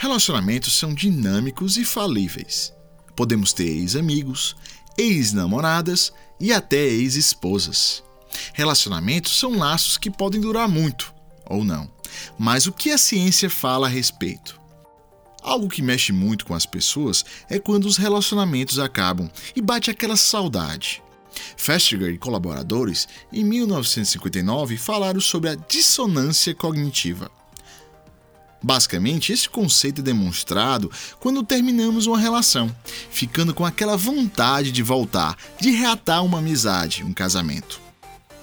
Relacionamentos são dinâmicos e falíveis. Podemos ter ex-amigos, ex-namoradas e até ex-esposas. Relacionamentos são laços que podem durar muito, ou não. Mas o que a ciência fala a respeito? Algo que mexe muito com as pessoas é quando os relacionamentos acabam e bate aquela saudade. Festiger e colaboradores, em 1959, falaram sobre a dissonância cognitiva. Basicamente, esse conceito é demonstrado quando terminamos uma relação, ficando com aquela vontade de voltar, de reatar uma amizade, um casamento.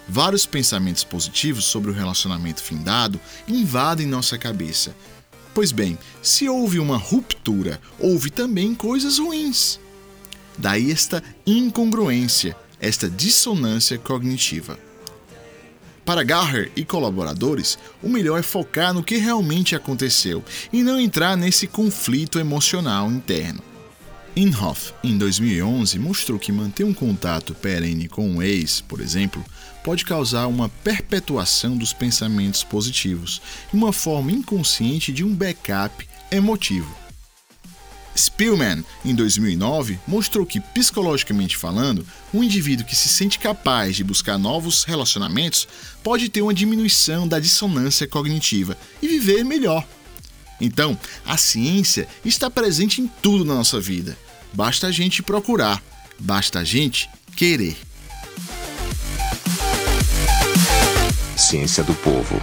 Vários pensamentos positivos sobre o relacionamento findado invadem nossa cabeça. Pois bem, se houve uma ruptura, houve também coisas ruins. Daí esta incongruência, esta dissonância cognitiva. Para Garrer e colaboradores, o melhor é focar no que realmente aconteceu e não entrar nesse conflito emocional interno. Inhofe, em 2011, mostrou que manter um contato perene com um ex, por exemplo, pode causar uma perpetuação dos pensamentos positivos uma forma inconsciente de um backup emotivo. Spielman, em 2009, mostrou que, psicologicamente falando, um indivíduo que se sente capaz de buscar novos relacionamentos pode ter uma diminuição da dissonância cognitiva e viver melhor. Então, a ciência está presente em tudo na nossa vida. Basta a gente procurar, basta a gente querer. Ciência do Povo.